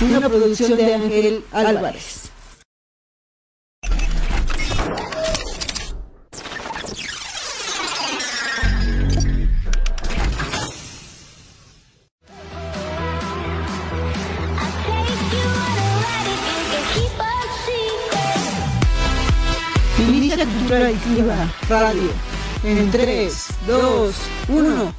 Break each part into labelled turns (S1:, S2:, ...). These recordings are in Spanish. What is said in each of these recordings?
S1: Una producción de Ángel Álvarez. Cultura Radio. En 3, 2, 1.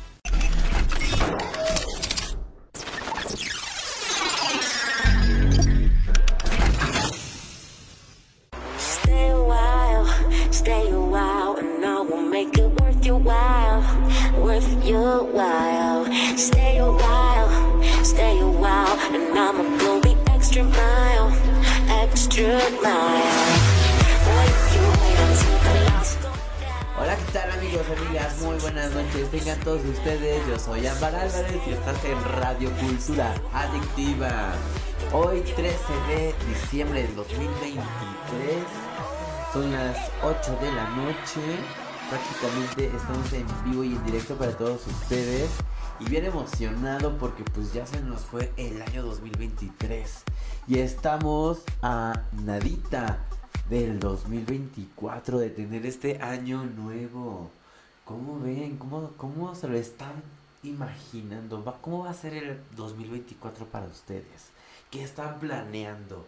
S2: Hola, ¿qué tal amigos, amigas? Muy buenas noches. Tengan todos ustedes. Yo soy Ámbar Álvarez y estás en Radio Cultura Adictiva. Hoy 13 de diciembre del 2023. Son las 8 de la noche. Prácticamente estamos en vivo y en directo para todos ustedes. Y bien emocionado porque pues ya se nos fue el año 2023. Y estamos a nadita del 2024 de tener este año nuevo. ¿Cómo ven? ¿Cómo, cómo se lo están imaginando? ¿Va- ¿Cómo va a ser el 2024 para ustedes? ¿Qué están planeando?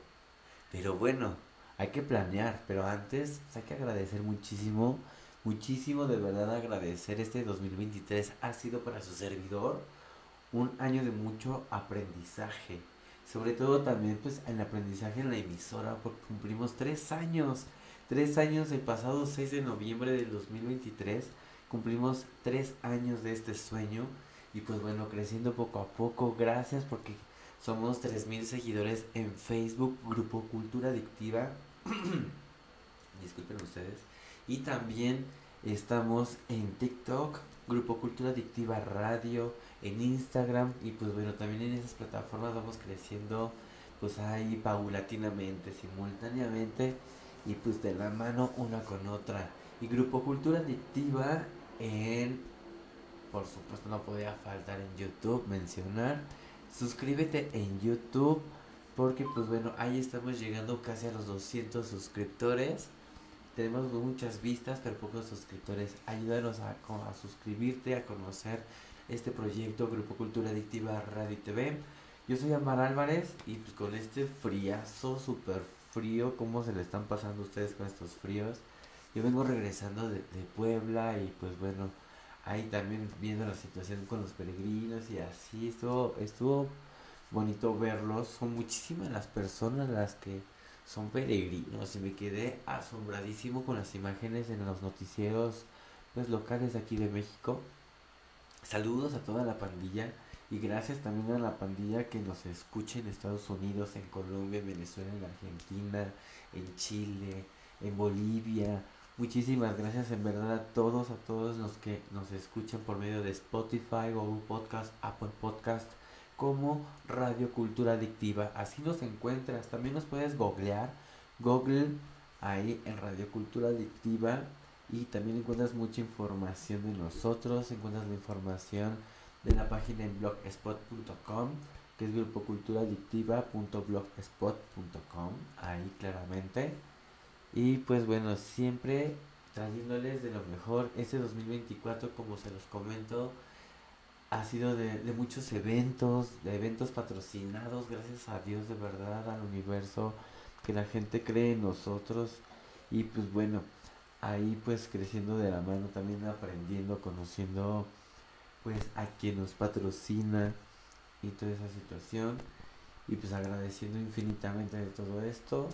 S2: Pero bueno, hay que planear, pero antes pues, hay que agradecer muchísimo, muchísimo de verdad agradecer este 2023 ha sido para su servidor un año de mucho aprendizaje. Sobre todo también pues el aprendizaje en la emisora porque cumplimos tres años. Tres años el pasado 6 de noviembre del 2023 cumplimos tres años de este sueño y pues bueno creciendo poco a poco. Gracias porque somos 3000 seguidores en Facebook, Grupo Cultura Adictiva. Disculpen ustedes. Y también estamos en TikTok, Grupo Cultura Adictiva Radio, en Instagram y pues bueno, también en esas plataformas vamos creciendo pues ahí paulatinamente, simultáneamente y pues de la mano una con otra. Y Grupo Cultura Adictiva en, por supuesto no podía faltar en YouTube mencionar. Suscríbete en YouTube porque pues bueno, ahí estamos llegando casi a los 200 suscriptores. Tenemos muchas vistas, pero pocos suscriptores. Ayúdanos a, a suscribirte, a conocer este proyecto Grupo Cultura Adictiva Radio y TV. Yo soy Amar Álvarez y pues con este friazo súper frío, ¿cómo se le están pasando ustedes con estos fríos? Yo vengo regresando de, de Puebla y pues bueno, ahí también viendo la situación con los peregrinos y así, estuvo, estuvo bonito verlos. Son muchísimas las personas las que son peregrinos y me quedé asombradísimo con las imágenes en los noticieros pues locales aquí de México. Saludos a toda la pandilla y gracias también a la pandilla que nos escucha en Estados Unidos, en Colombia, en Venezuela, en Argentina, en Chile, en Bolivia. Muchísimas gracias en verdad a todos, a todos los que nos escuchan por medio de Spotify, Google Podcast, Apple Podcast, como Radio Cultura Adictiva. Así nos encuentras. También nos puedes googlear, Google ahí en Radio Cultura Adictiva y también encuentras mucha información de nosotros, encuentras la información de la página en blogspot.com que es grupoculturaadictiva.blogspot.com ahí claramente y pues bueno siempre trayéndoles de lo mejor este 2024 como se los comento ha sido de, muchos eventos, de eventos patrocinados, gracias a Dios de verdad, al universo, que la gente cree en nosotros. Y pues bueno, ahí pues creciendo de la mano, también aprendiendo, conociendo pues a quien nos patrocina y toda esa situación. Y pues agradeciendo infinitamente de todo esto.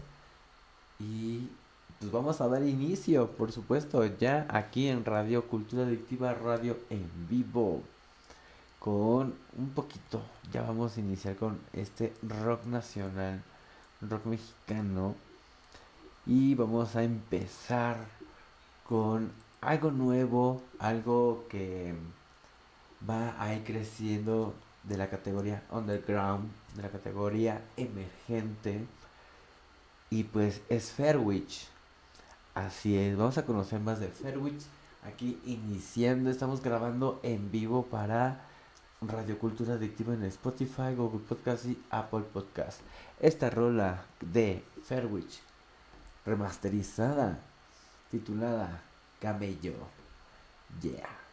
S2: Y
S3: pues vamos a dar inicio, por supuesto, ya aquí en Radio Cultura Adictiva Radio en vivo con un poquito. Ya vamos a iniciar con este rock nacional, rock mexicano. Y vamos a empezar con algo nuevo, algo que va a ir creciendo de la categoría underground, de la categoría emergente. Y pues es Fairwich. Así es, vamos a conocer más de Fairwich. Aquí iniciando, estamos grabando en vivo para Radio Cultura Adictiva en Spotify, Google Podcast y Apple Podcast. Esta rola de Fairwich, remasterizada, titulada Camello. Yeah.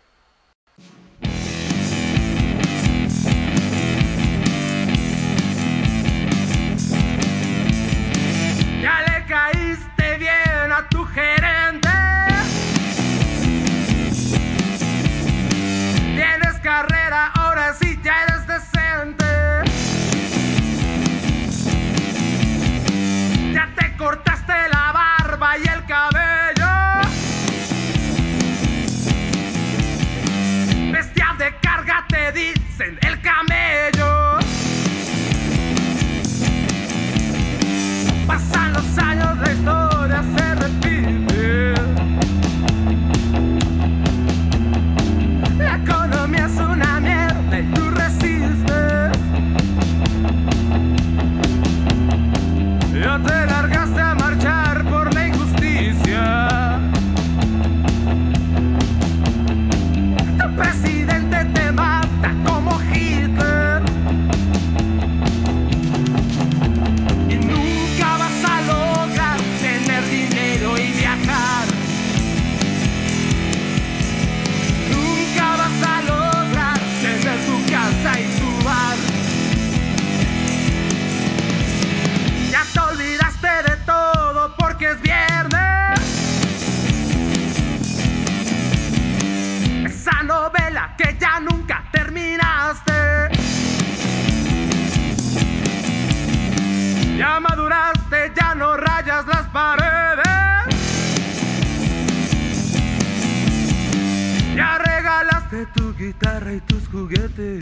S2: juguete.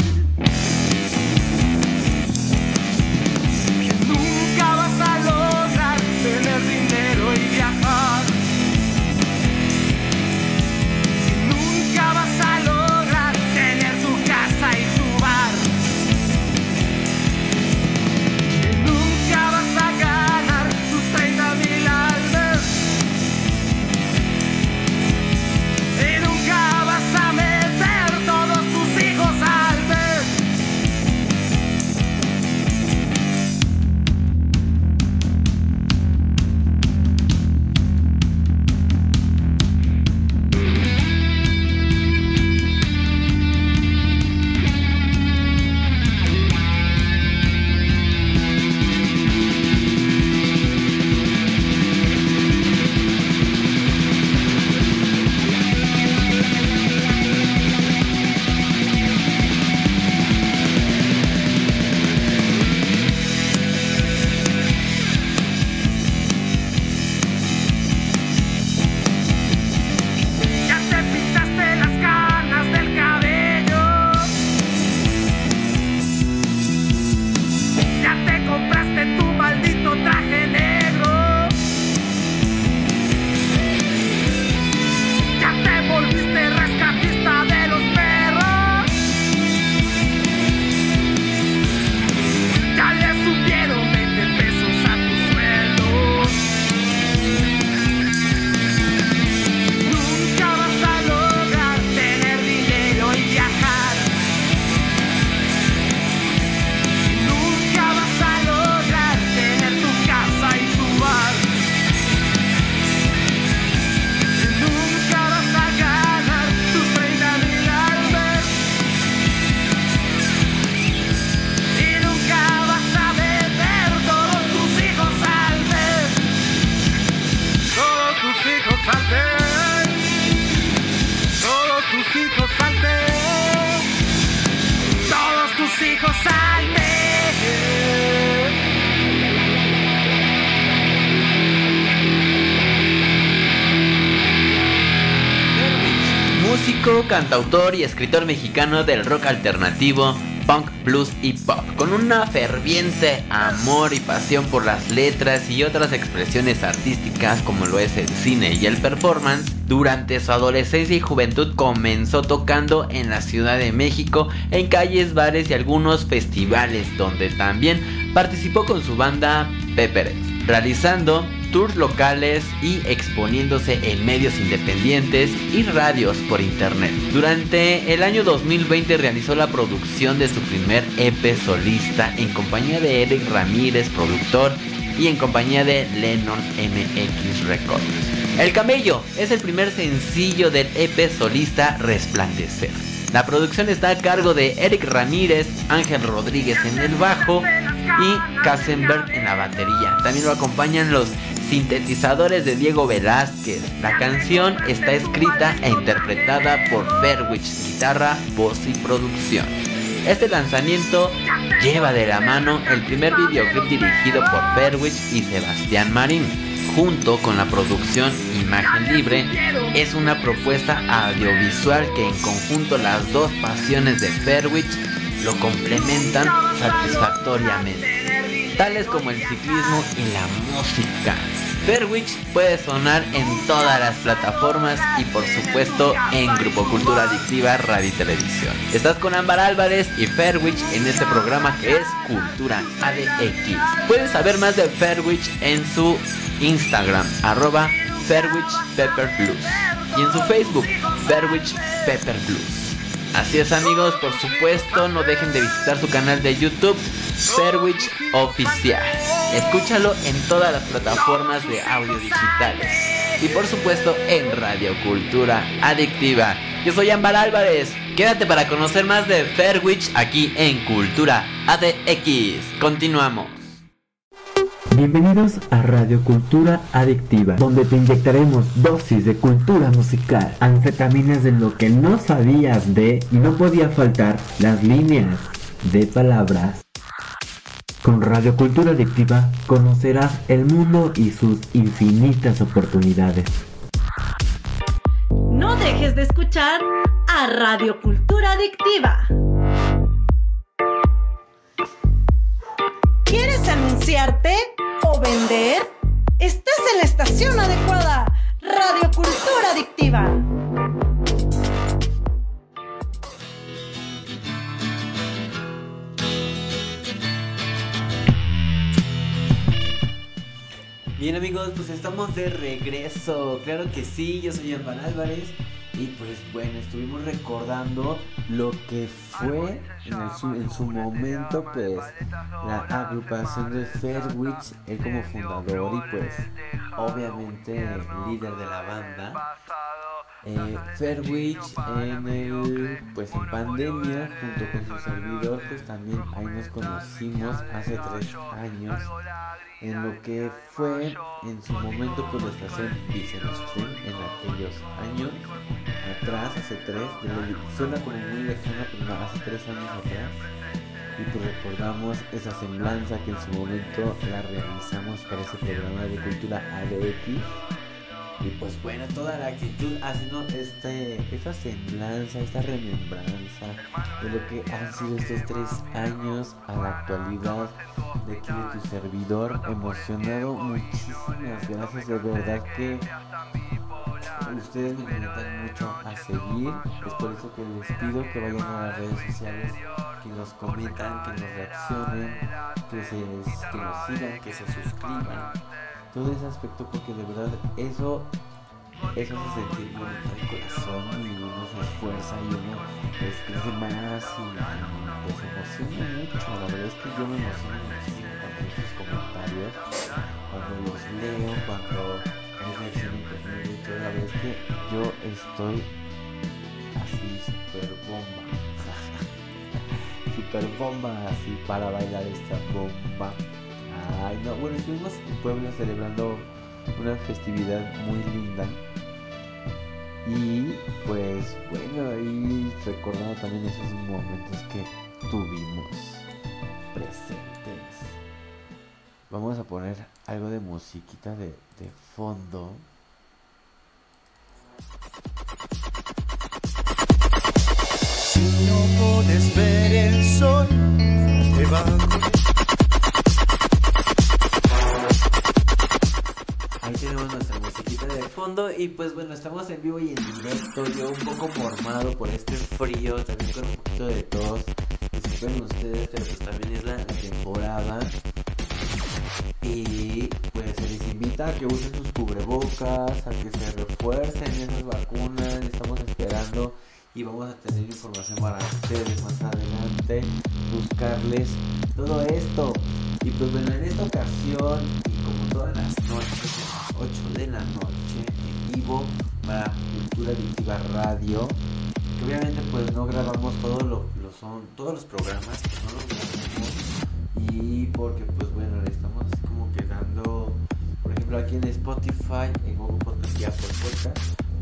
S2: Cantautor y escritor mexicano del rock alternativo, punk, blues y pop, con una ferviente amor y pasión por las letras y otras expresiones artísticas como lo es el cine y el performance. Durante su adolescencia y juventud comenzó tocando en la Ciudad de México, en calles, bares y algunos festivales, donde también participó con su banda Pepper, realizando tours locales y exponiéndose en medios independientes y radios por internet. Durante el año 2020 realizó la producción de su primer EP solista en compañía de Eric Ramírez, productor, y en compañía de Lennon MX Records. El Camello es el primer sencillo del EP solista Resplandecer. La producción está a cargo de Eric Ramírez, Ángel Rodríguez en el bajo y Kassenberg en la batería. También lo acompañan los sintetizadores de Diego Velázquez. La canción está escrita e interpretada por Fairwich, guitarra, voz y producción. Este lanzamiento lleva de la mano el primer videoclip dirigido por Fairwich y Sebastián Marín. Junto con la producción Imagen Libre, es una propuesta audiovisual que en conjunto las dos pasiones de Fairwich lo complementan satisfactoriamente, tales como el ciclismo y la música. Fairwich puede sonar en todas las plataformas y por supuesto en Grupo Cultura Adictiva Radio y Televisión. Estás con Ámbar Álvarez y Fairwich en este programa que es Cultura ADX. Puedes saber más de Fairwich en su Instagram, arroba Fairwich Pepper Blues. Y en su Facebook, Fairwich Pepper Blues. Así es amigos, por supuesto, no dejen de visitar su canal de YouTube, Fairwich Oficial. Escúchalo en todas las plataformas de audio digitales. Y por supuesto en Radio Cultura Adictiva. Yo soy Ámbar Álvarez. Quédate para conocer más de Fairwich aquí en Cultura ADX. Continuamos.
S4: Bienvenidos a Radio Cultura Adictiva, donde te inyectaremos dosis de cultura musical, anfetaminas de lo que no sabías de y no podía faltar las líneas de palabras. Con Radio Cultura Adictiva conocerás el mundo y sus infinitas oportunidades.
S5: No dejes de escuchar a Radio Cultura Adictiva. ¿Quieres anunciarte vender? Estás en la estación adecuada. Radio Cultura Adictiva.
S2: Bien amigos, pues estamos de regreso. Claro que sí, yo soy Álvaro Álvarez. Y pues bueno, estuvimos recordando lo que fue en, el su, en su momento pues la agrupación de Fairwich, él como fundador y pues obviamente líder de la banda. Eh, Fairwich en el pues en pandemia junto con su servidor pues también ahí nos conocimos hace tres años en lo que fue en su momento por la estación Vision Stream en aquellos años atrás, hace tres, suena como muy lejana, pero no, hace tres años atrás. Y pues recordamos esa semblanza que en su momento la realizamos para ese programa de cultura ADX. Y pues bueno, toda la actitud haciendo este, esta semblanza, esta remembranza de lo que han sido estos tres años a la actualidad de aquí de tu servidor. Emocionado, muchísimas gracias, de verdad que ustedes me invitan mucho a seguir. Es por eso que les pido que vayan a las redes sociales, que nos comentan, que nos reaccionen, que, se, que nos sigan, que se suscriban. Todo ese aspecto porque de verdad eso eso hace sentir bonito el corazón y uno se esfuerza y uno pues, crece más y pues se emociona mucho. La verdad es que yo me emociono muchísimo cuando esos comentarios, cuando los leo, cuando hay reacciones conmigo y todo. La verdad es que yo estoy así super bomba. super bomba así para bailar esta bomba. Ay, no, bueno, estuvimos en Puebla celebrando una festividad muy linda. Y pues bueno, ahí recordando también esos momentos que tuvimos presentes. Vamos a poner algo de musiquita de, de fondo.
S6: Si no puedes
S2: ver el sol, te va fondo y pues bueno, estamos en vivo y en directo, yo un poco mormado por este frío, también con un poquito de tos. Disculpen ustedes, pero pues también es la temporada. Y pues se les invita a que usen sus cubrebocas, a que se refuercen esas vacunas, estamos esperando y vamos a tener información para ustedes más adelante, buscarles todo esto. Y pues bueno, en esta ocasión, y como todas las noches, 8 de la noche, en vivo, para Cultura Adictiva Radio, que obviamente pues no grabamos todo lo, lo son, todos los programas, que no los grabamos, y porque pues bueno, le estamos como quedando, por ejemplo aquí en Spotify, en Google Podcast y Apple Podcast,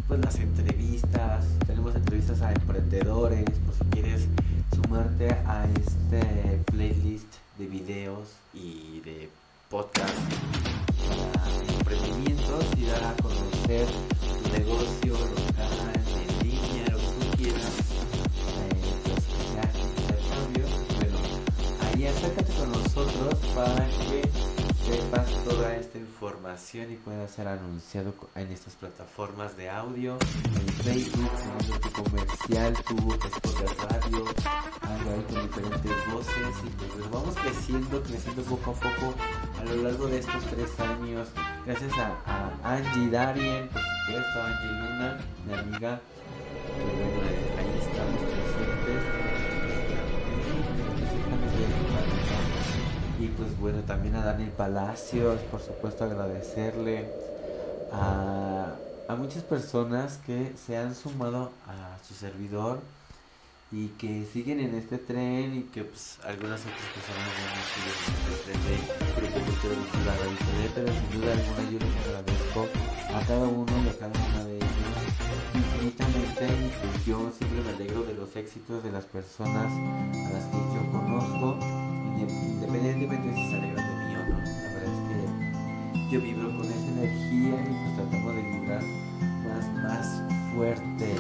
S2: pues las entrevistas, tenemos entrevistas a emprendedores, por si quieres sumarte a este playlist de videos y de podcast para emprendimientos y dar a conocer tu negocio local, en línea, lo que tú quieras, eh, pues que. Bueno, ahí acércate con nosotros para que sepas toda esta información y pueda ser anunciado en estas plataformas de audio, en Facebook, teniendo tu comercial, tu spot radio, ahí con diferentes voces y pues vamos creciendo, creciendo poco a poco a lo largo de estos tres años. Gracias a, a Angie Darien, por supuesto, Angie Luna, mi amiga, que bueno, pues bueno, también a Daniel Palacios, por supuesto agradecerle a, muchas personas que se han sumado a su servidor y que siguen en este tren y que pues algunas otras personas no siguen en este tren de Radio TV, pero sin duda alguna yo les agradezco a cada uno y a cada una de ellos infinitamente y pues yo siempre me alegro de los éxitos de las personas a las que yo conozco inde- independientemente si se alegran de mí o no la verdad es que yo vibro con esa energía y pues tratamos de vibrar más, más fuerte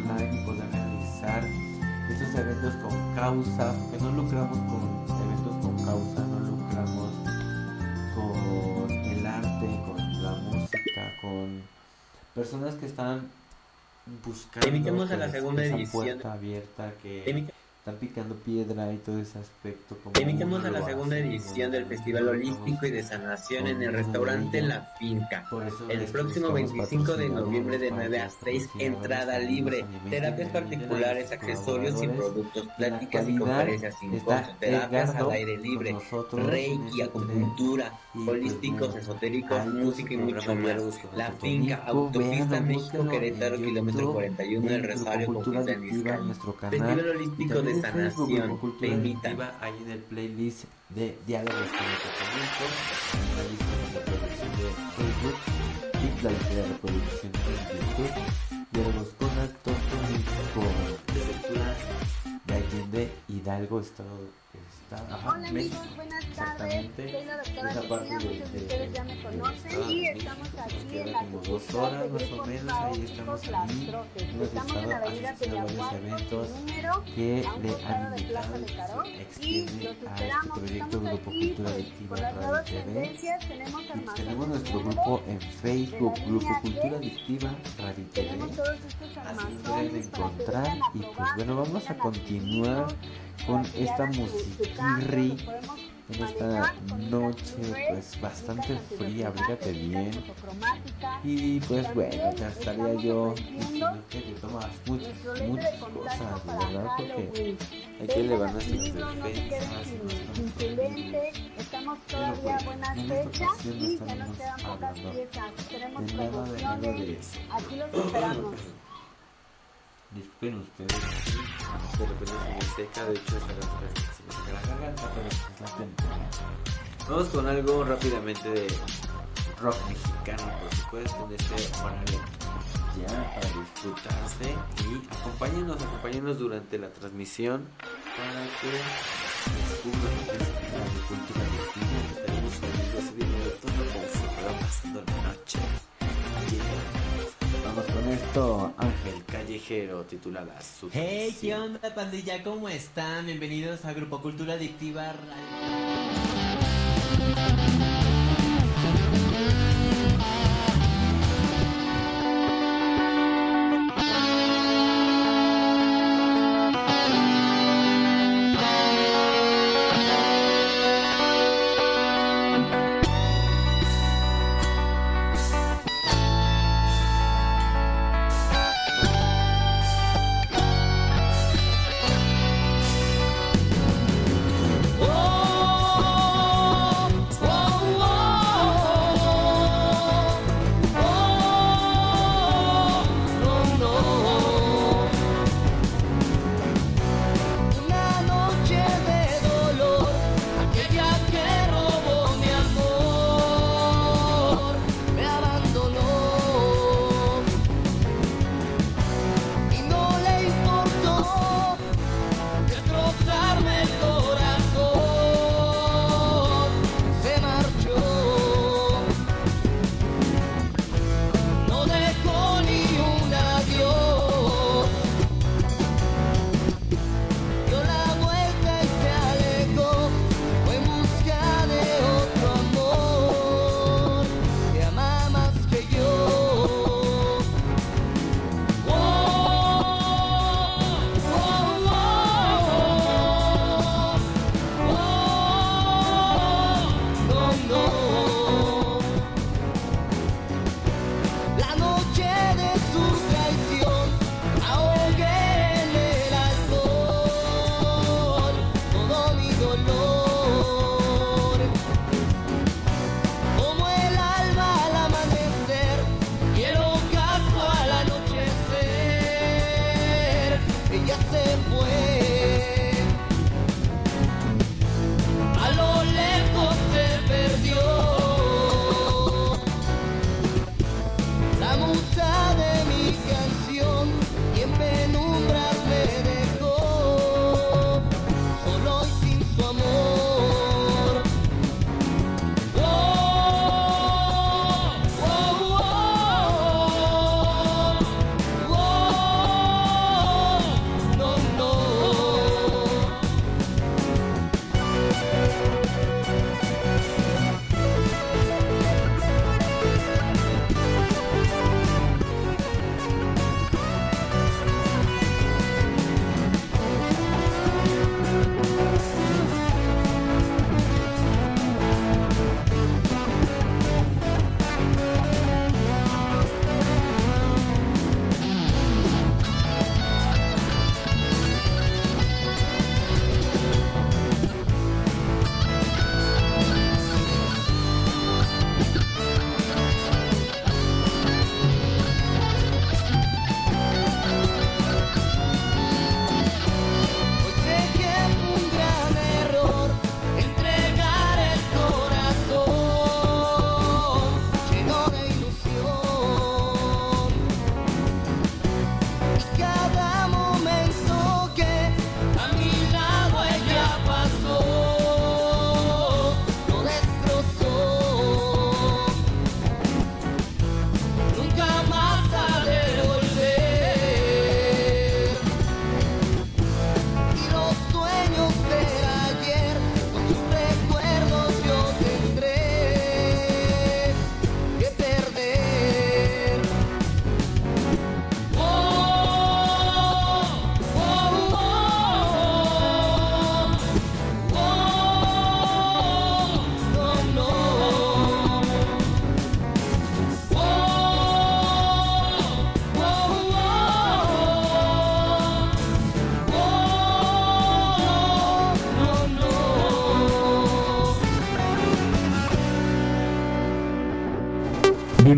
S2: y poder realizar estos eventos con causa porque no lucramos con eventos con causa no lucramos con el arte con la música con personas que están buscando
S4: a la segunda
S2: esa
S4: edición.
S2: puerta abierta que están picando piedra y todo ese aspecto. Como
S4: invitamos a la segunda edición del Festival Holístico y de Sanación en el restaurante La Finca. El próximo
S2: estamos
S4: 25 de noviembre de
S2: patrocinadores
S4: 9 a
S2: para
S4: 6,
S2: nuestros
S4: entrada
S2: patrocinadores,
S4: libre, terapias particulares, accesorios y productos,
S2: En
S4: pláticas y conferencias sin costo, terapias al aire libre,
S2: en
S4: reiki,
S2: este
S4: acupuntura,
S2: pues,
S4: holísticos, esotéricos, música y mucho más. La. Finca, Autopista México, Querétaro,
S2: en
S4: kilómetro
S2: YouTube,
S4: 41 del
S2: en Grupo
S4: Rosario,
S2: nuestro canal.
S4: Festival Holístico
S2: también
S4: de Sanación, te invitan.
S2: Ahí en el playlist de Diálogos con en la lista de reproducción de Facebook y la lista de reproducción en YouTube. Diálogos con Actor Tónico, de lectura de Allende Hidalgo, Estado. Está, ajá,
S7: Hola
S2: México.
S7: amigos, buenas tardes. Soy la doctora
S2: Esa parte
S7: Cristina,
S2: de-
S7: muchos de
S2: de-
S7: ustedes ya me conocen
S2: Estado
S7: y estamos aquí en la
S2: como dos horas
S7: de
S2: más o menos, ahí estamos.
S7: Trotes.
S2: Hemos
S7: Estamos en la avenida Peñaguato,
S2: eventos
S7: número,
S2: que
S7: a un
S2: le
S7: costado
S2: han
S7: de Plaza de Carón
S2: se
S7: y los
S2: a este
S7: esperamos.
S2: proyecto
S7: Estamos
S2: Grupo
S7: aquí
S2: Cultura
S7: pues, con las nuevas tendencias. Tenemos
S2: tenemos nuestro grupo en Facebook, Grupo Cultura. Adictiva Radio TV.
S7: Tenemos todos estos almacenes para que
S2: encontrar y pues bueno, vamos a continuar con esta musiquirri en esta noche pues bastante fría, abrígate bien. Y pues bueno, ya estaría yo diciendo que te tomas muchas, muchas cosas, de verdad, porque hay que elevar nuestras defensas
S7: a buena
S2: en esta ocasión no
S7: y ya nos
S2: estaremos
S7: quedan pocas
S2: hablando
S7: piezas. Tenemos
S2: de nada de nada de eso.
S7: los.
S2: Disculpen ustedes, de repente se me seca, de hecho se me seca la garganta, pero es la. Vamos con algo rápidamente de rock mexicano, por supuesto, en este horario ya para disfrutarse y acompáñenos, acompáñenos durante la transmisión para que descubran que es la agricultura latina. Estaremos subiendo ese video todo como si fuera pasando la noche. Yeah. Vamos con esto, Ángel Callejero, titulada su
S8: Hey, ¿qué onda, pandilla? ¿Cómo están? Bienvenidos a Grupo Cultura Adictiva Radio.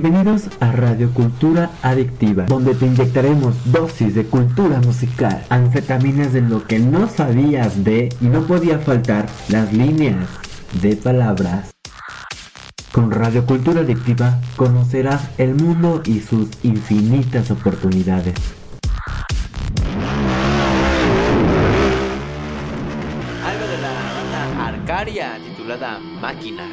S4: Bienvenidos a Radio Cultura Adictiva, donde te inyectaremos dosis de cultura musical, anfetaminas de lo que no sabías de y no podía faltar las líneas de palabras. Con Radio Cultura Adictiva conocerás el mundo y sus infinitas oportunidades.
S8: Algo de la banda Arcaria titulada Máquina.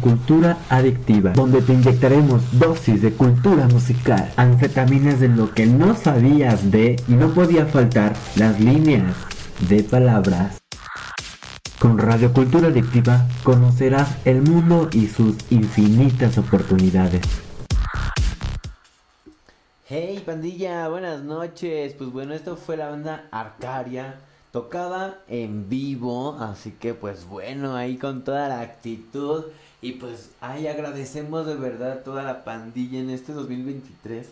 S4: Cultura Adictiva, donde te inyectaremos dosis de cultura musical, anfetaminas de lo que no sabías de y no podía faltar las líneas de palabras. Con Radio Cultura Adictiva conocerás el mundo y sus infinitas oportunidades.
S2: Hey pandilla, buenas noches. Pues bueno, esto fue la banda Arcaria, tocada en vivo, así que pues bueno, ahí con toda la actitud y pues ahí agradecemos de verdad toda la pandilla en este 2023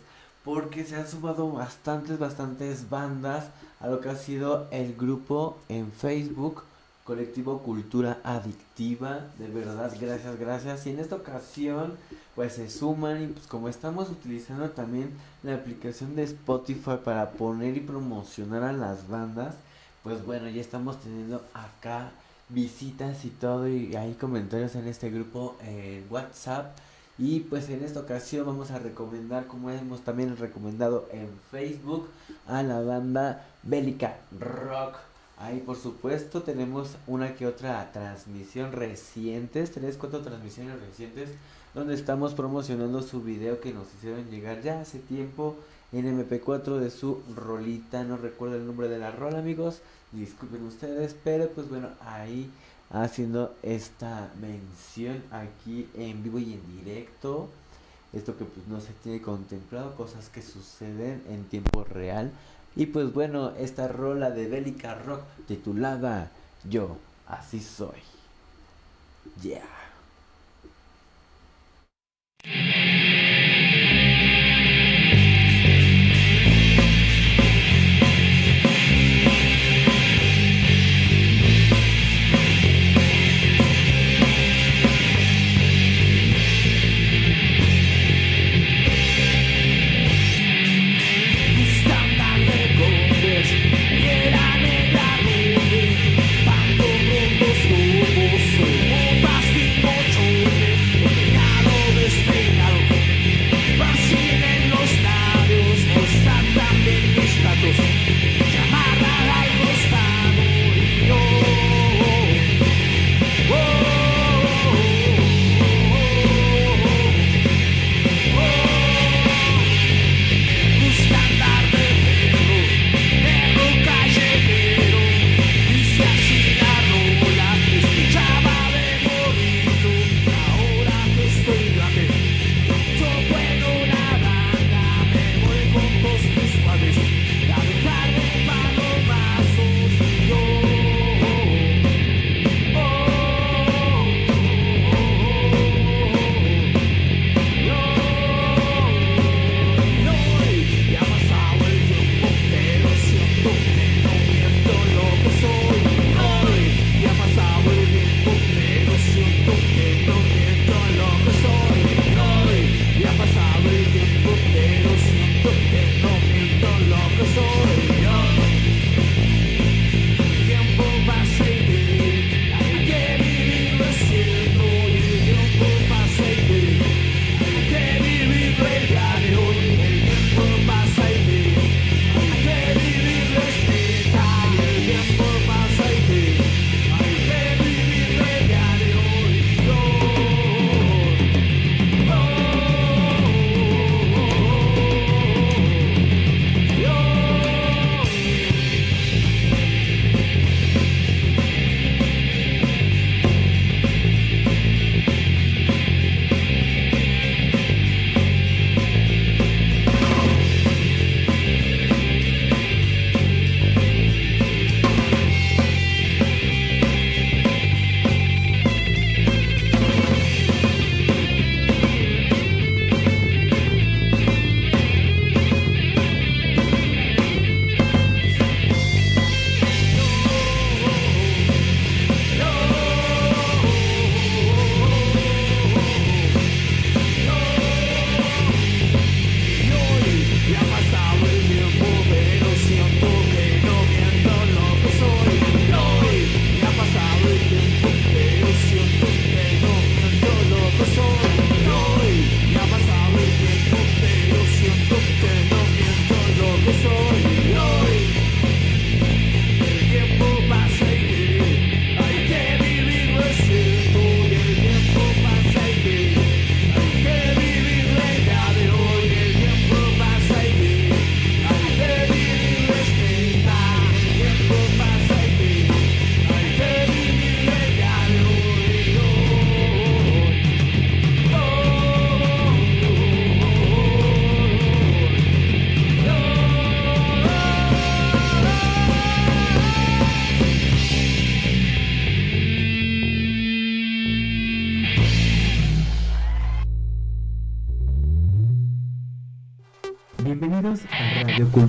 S2: porque se han sumado bastantes, bastantes bandas a lo que ha sido el grupo en Facebook colectivo Cultura Adictiva. De verdad, gracias, gracias. Y en esta ocasión, pues se suman y pues como estamos utilizando también la aplicación de Spotify para poner y promocionar a las bandas, pues bueno, ya estamos teniendo acá visitas y todo y hay comentarios en este grupo en WhatsApp. Y pues en esta ocasión vamos a recomendar, como hemos también recomendado en Facebook, a la banda Bélica Rock. Ahí por supuesto tenemos una que otra transmisión recientes, tres, cuatro transmisiones recientes, donde estamos promocionando su video que nos hicieron llegar ya hace tiempo en MP4 de su rolita. No recuerdo el nombre de la rola, amigos. Disculpen ustedes, pero pues bueno, ahí haciendo esta mención aquí en vivo y en directo. Esto que pues no se tiene contemplado, cosas que suceden en tiempo real. Y pues bueno, esta rola de Bélica Rock titulada Yo, así soy. Yeah.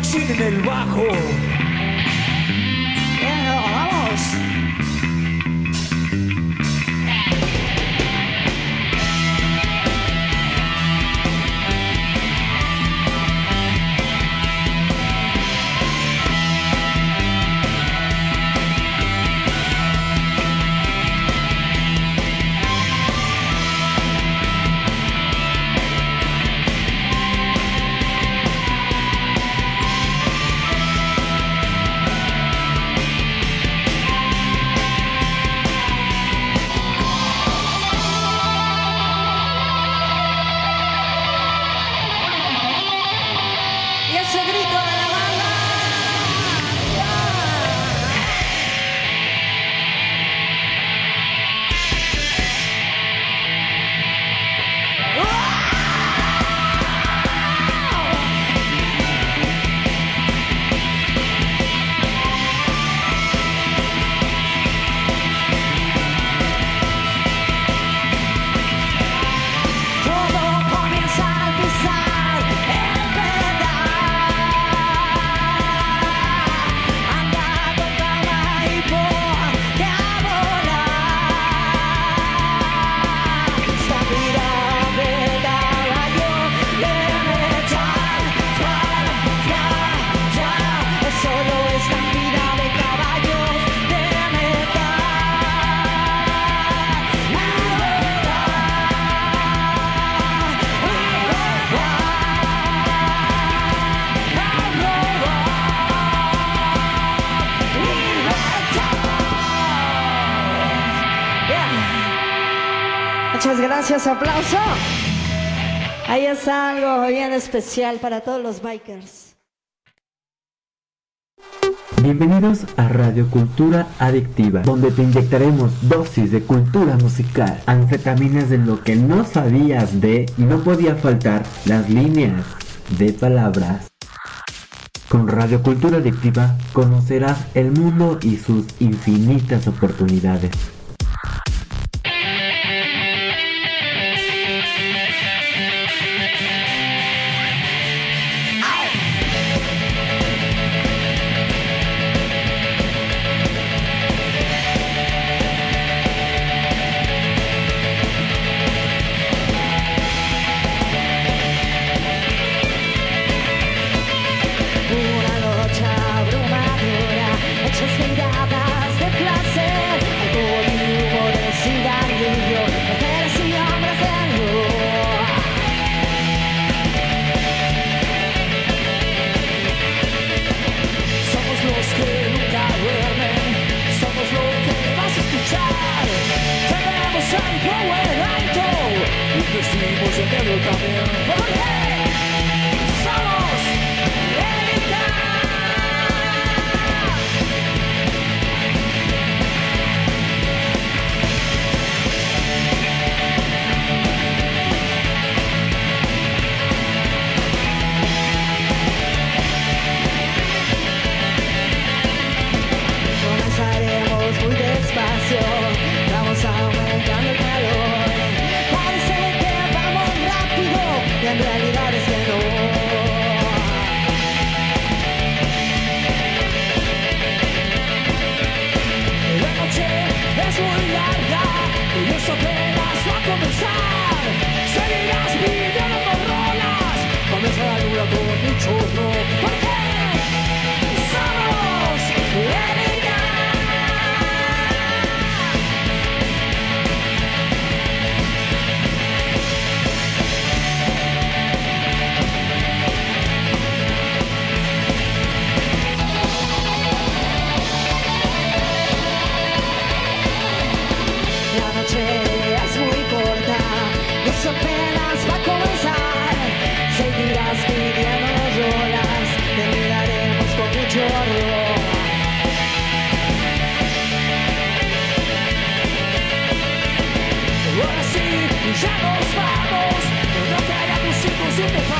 S3: machín el bajo.
S9: Gracias, aplauso.
S5: Ahí es algo bien especial para todos los bikers.
S4: Bienvenidos a Radio Cultura Adictiva, donde te inyectaremos dosis de cultura musical, anfetaminas de lo que no sabías de y no podía faltar las líneas de palabras. Con Radio Cultura Adictiva conocerás el mundo y sus infinitas oportunidades.
S3: Apenas va a comenzar. Seguirás pidiendo miraremos con mucho horror. Ahora sí, ya nos vamos, no te hagamos inconsciente papel.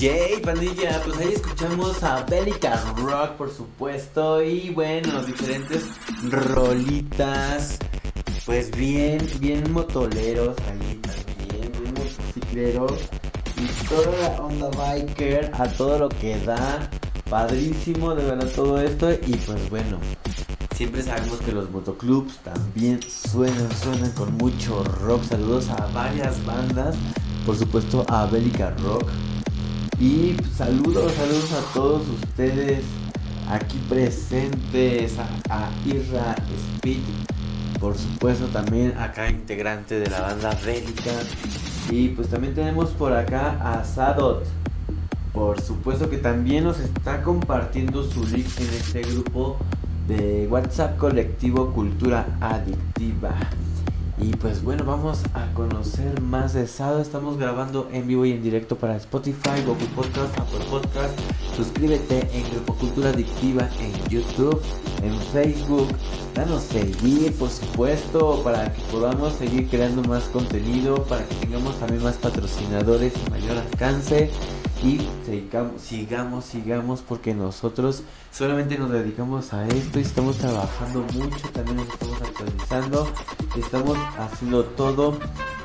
S2: Yay, pandilla, pues ahí escuchamos a Bellica Rock, por supuesto, y bueno, diferentes rolitas, pues bien, bien motoleros ahí también, bien motocicleros, y toda la onda biker a todo lo que da, padrísimo de verdad todo esto, y pues bueno, siempre sabemos que los motoclubs también suenan, suenan con mucho rock, saludos a varias bandas, por supuesto a Bellica Rock, y saludos, saludos a todos ustedes aquí presentes, a, a Irra Speed, por supuesto también acá integrante de la banda Bélica. Y pues también tenemos por acá a Sadot, por supuesto que también nos está compartiendo su link en este grupo de WhatsApp colectivo Cultura Adictiva. Y pues bueno, vamos a conocer más de Sado. Estamos grabando en vivo y en directo para Spotify, Google Podcast, Apple Podcast. Suscríbete en Grupo Cultura Adictiva en YouTube, en Facebook. Danos seguir, por supuesto, para que podamos seguir creando más contenido, para que tengamos también más patrocinadores y mayor alcance. Y sigamos, sigamos, sigamos, porque nosotros solamente nos dedicamos a esto y estamos trabajando mucho, también nos estamos actualizando, estamos haciendo todo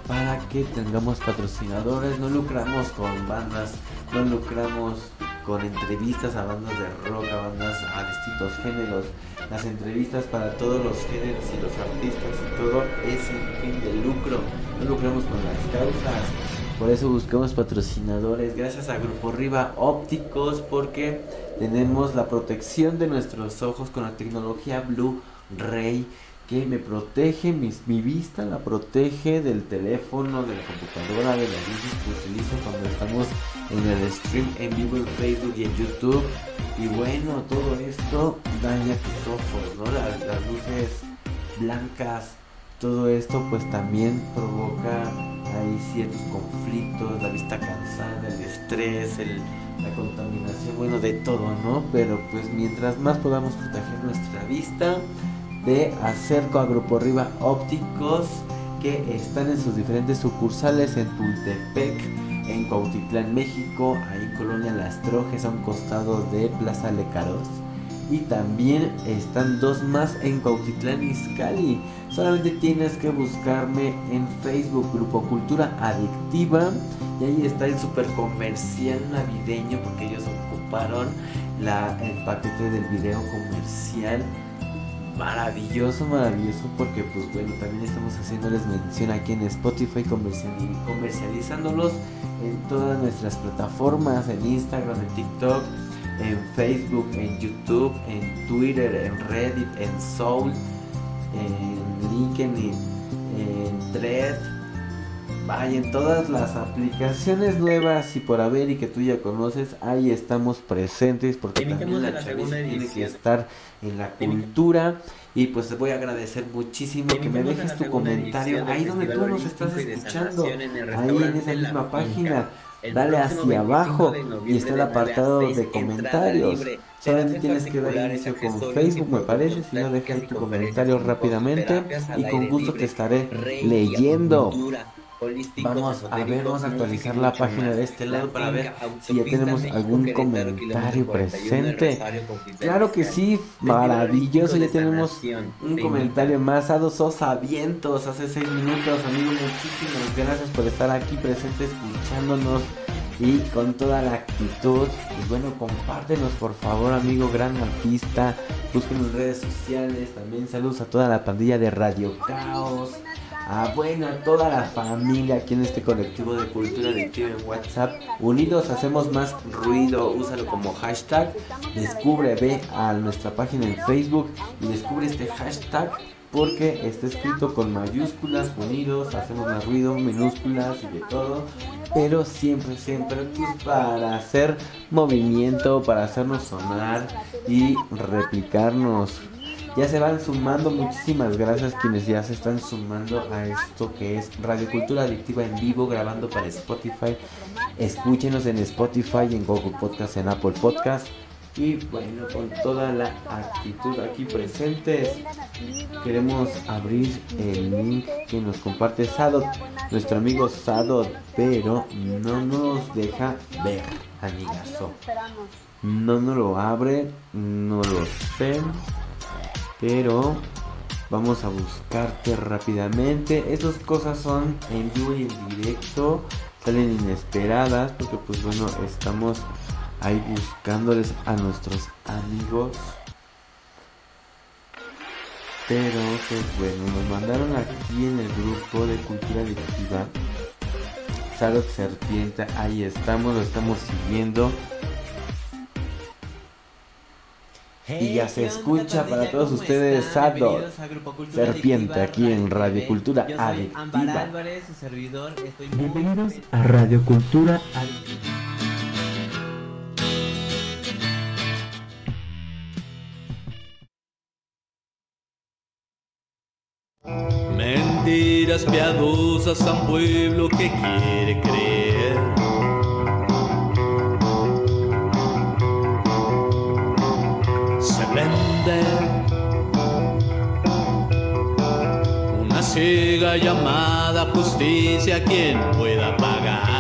S2: para que tengamos patrocinadores, no lucramos con bandas, no lucramos con entrevistas a bandas de rock, a bandas a distintos géneros, las entrevistas para todos los géneros y los artistas y todo es sin fin de lucro, no lucramos con las causas. Por eso buscamos patrocinadores, gracias a Grupo Riva Ópticos, porque tenemos la protección de nuestros ojos con la tecnología Blu-ray que me protege mi vista, la protege del teléfono, de la computadora, de la luz que utilizo cuando estamos en el stream en vivo en Facebook y en YouTube. Y bueno, todo esto daña tus ojos, ¿no? Las, las luces blancas, todo esto pues también provoca ahí ciertos conflictos, la vista cansada, el estrés, la contaminación, bueno, de todo, ¿no? Pero pues mientras más podamos proteger nuestra vista, de Acerco a Grupo Riva Ópticos que están en sus diferentes sucursales en Tultepec, en Cuautitlán, México, ahí en Colonia Las Trojes, a un costado de Plaza Lecaros. Y también están dos más en Cuautitlán Izcalli. Solamente tienes que buscarme en Facebook Grupo Cultura Adictiva. Y ahí está el super comercial navideño porque ellos ocuparon el paquete del video comercial maravilloso, maravilloso porque pues bueno, también estamos haciéndoles mención aquí en Spotify comerciali- comercializándolos en todas nuestras plataformas, en Instagram, en TikTok, en Facebook, en YouTube, en Twitter, en Reddit, en Soul, en LinkedIn, en Thread. Vaya, en todas las aplicaciones nuevas y por haber y que tú ya conoces, ahí estamos presentes porque también la tiene que estar en la cultura y pues te voy a agradecer muchísimo que me dejes tu comentario ahí donde tú nos estás escuchando, ahí en esa misma página. Dale hacia
S8: 25
S2: abajo y está el
S8: de 9 a
S2: apartado
S8: 6,
S2: de comentarios. Solamente tienes que dar inicio con Facebook, me parece, si no deja ahí tu comentario rápidamente y con gusto te estaré leyendo. Vamos a ver, vamos a actualizar la página de este lado para ver si ya tenemos algún comentario presente. Claro que sí, maravilloso, ya tenemos un comentario más a dos Sosa Vientos hace seis minutos, amigo, muchísimas gracias por estar aquí presente escuchándonos y con toda la actitud. Y bueno, compártenos por favor, amigo, gran artista. Búsquenos en redes sociales. También saludos a toda la pandilla de Radio Caos. Ah, bueno, a toda la familia aquí en este colectivo de cultura adictiva en WhatsApp. Unidos hacemos más ruido. Úsalo como hashtag. Descubre, ve a nuestra página en Facebook y descubre este hashtag porque está escrito con mayúsculas, unidos, hacemos más ruido, minúsculas y de todo, pero siempre, siempre pues, para hacer movimiento, para hacernos sonar y replicarnos. Ya se van sumando, muchísimas gracias quienes ya se están sumando a esto que es Radio Cultura Adictiva en vivo, grabando para Spotify. Escúchenos en Spotify, en Google Podcast, en Apple Podcast. Y bueno, con toda la actitud aquí presentes, queremos abrir el link que nos comparte Sadot, nuestro amigo Sadot, pero no nos deja ver, amigazo. No nos lo abre, no lo sé, pero vamos a buscarte rápidamente. Esas cosas son en vivo y en directo, salen inesperadas, porque pues bueno, estamos ahí buscándoles a nuestros amigos. Pero pues bueno, nos mandaron aquí en el grupo de cultura adictiva. Salud Serpiente, ahí estamos, lo estamos siguiendo. Y ya se escucha para todos ustedes Sado Serpiente aquí en Radio Cultura
S8: Yo soy Ámbar
S2: Adictiva.
S8: Álvarez, su servidor. Estoy muy
S4: Bienvenidos a Radio Cultura Adictiva.
S10: Mentiras piadosas a un pueblo que quiere creer. Ciega llamada justicia quien pueda pagar.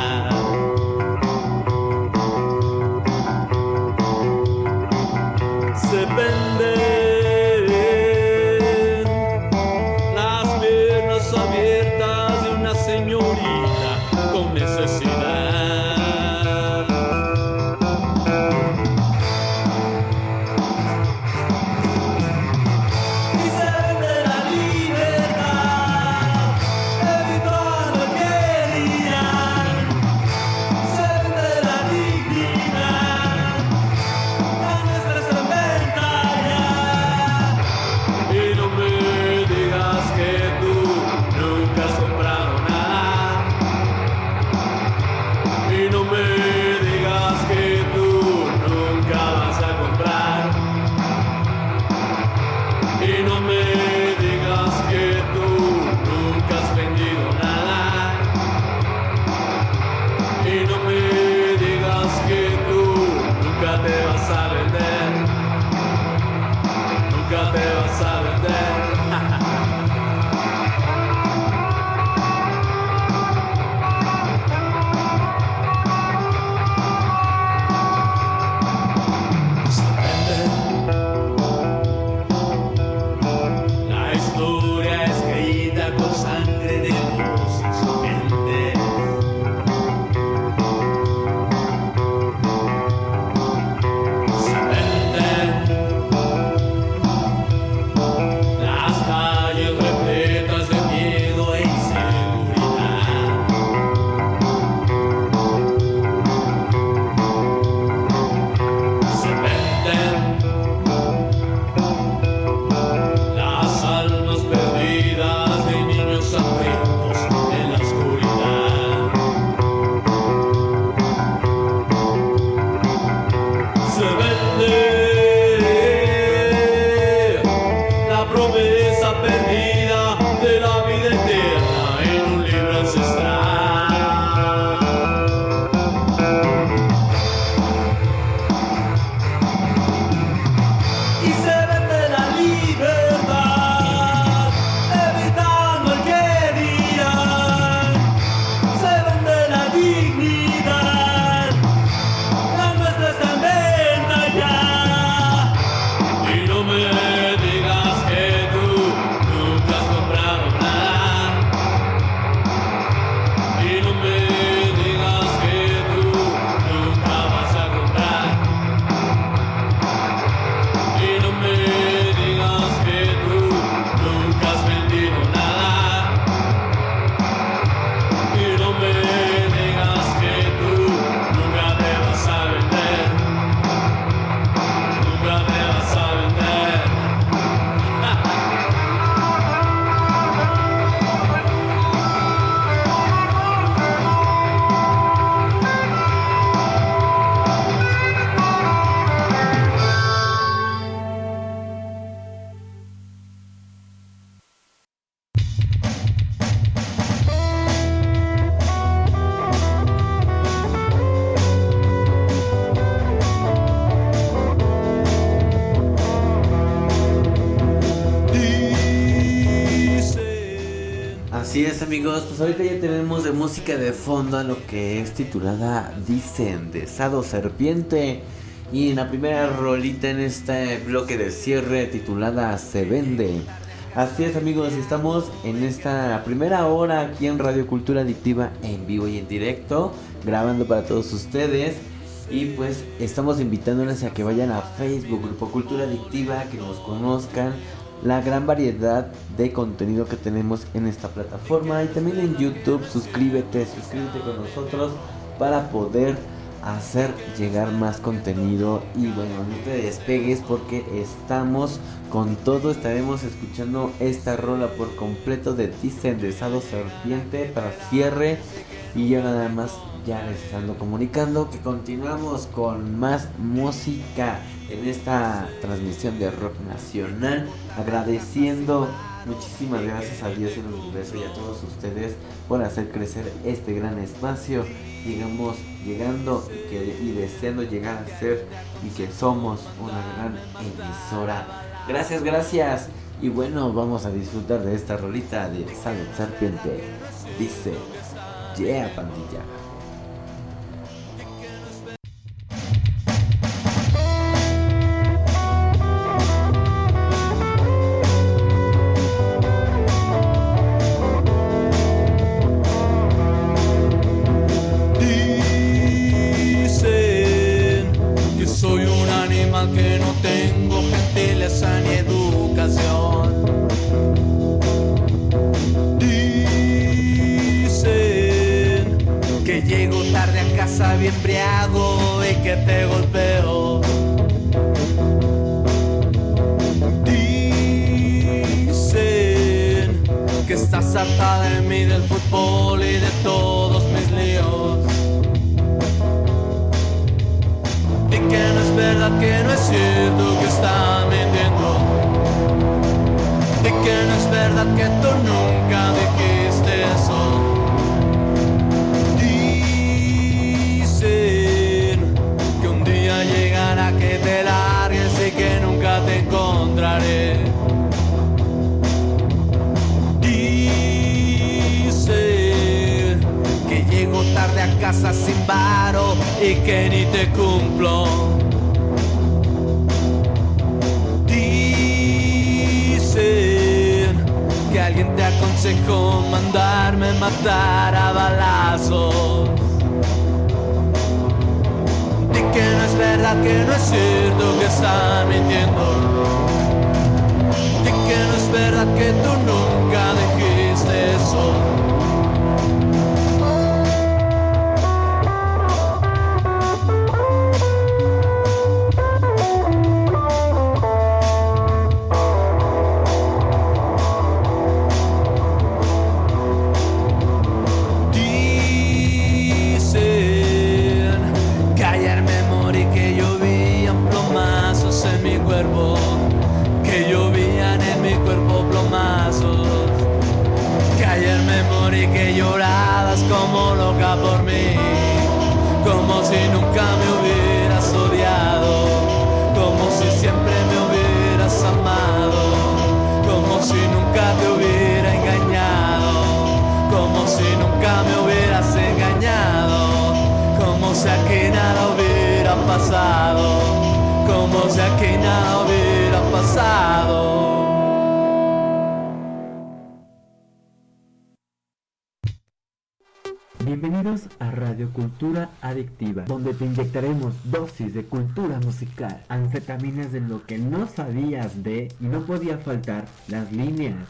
S2: Es titulada Dicen de Sado Serpiente y en la primera rolita en este bloque de cierre titulada Se Vende. Así es amigos, estamos en esta primera hora aquí en Radio Cultura Adictiva en vivo y en directo, grabando para todos ustedes. Y pues estamos invitándoles a que vayan a Facebook, Grupo Cultura Adictiva, que nos conozcan la gran variedad de contenido que tenemos en esta plataforma. Y también en YouTube. Suscríbete, suscríbete con nosotros para poder hacer llegar más contenido. Y bueno, no te despegues porque estamos con todo, estaremos escuchando esta rola por completo de Dicen de Serpiente para cierre. Y yo nada más ya les ando comunicando que continuamos con más música en esta transmisión de rock nacional agradeciendo Muchísimas gracias a Dios y al universo y a todos ustedes por hacer crecer este gran espacio. Llegamos llegando y, que, y deseando llegar a ser y que somos una gran emisora. Gracias, gracias. Y bueno, vamos a disfrutar de esta rolita de Salud Serpiente. Dice, yeah, pandilla.
S8: Y que ni te cumplo. Dicen que alguien te aconsejó mandarme matar a balazos. Y que no es verdad, que no es cierto, que están mintiendo. Y que no es verdad que tú nunca como si hubiera pasado.
S4: Bienvenidos a Radio Cultura Adictiva, donde te inyectaremos dosis de cultura musical, anfetaminas de lo que no sabías de y no podía faltar las líneas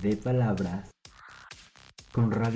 S4: de palabras con Radio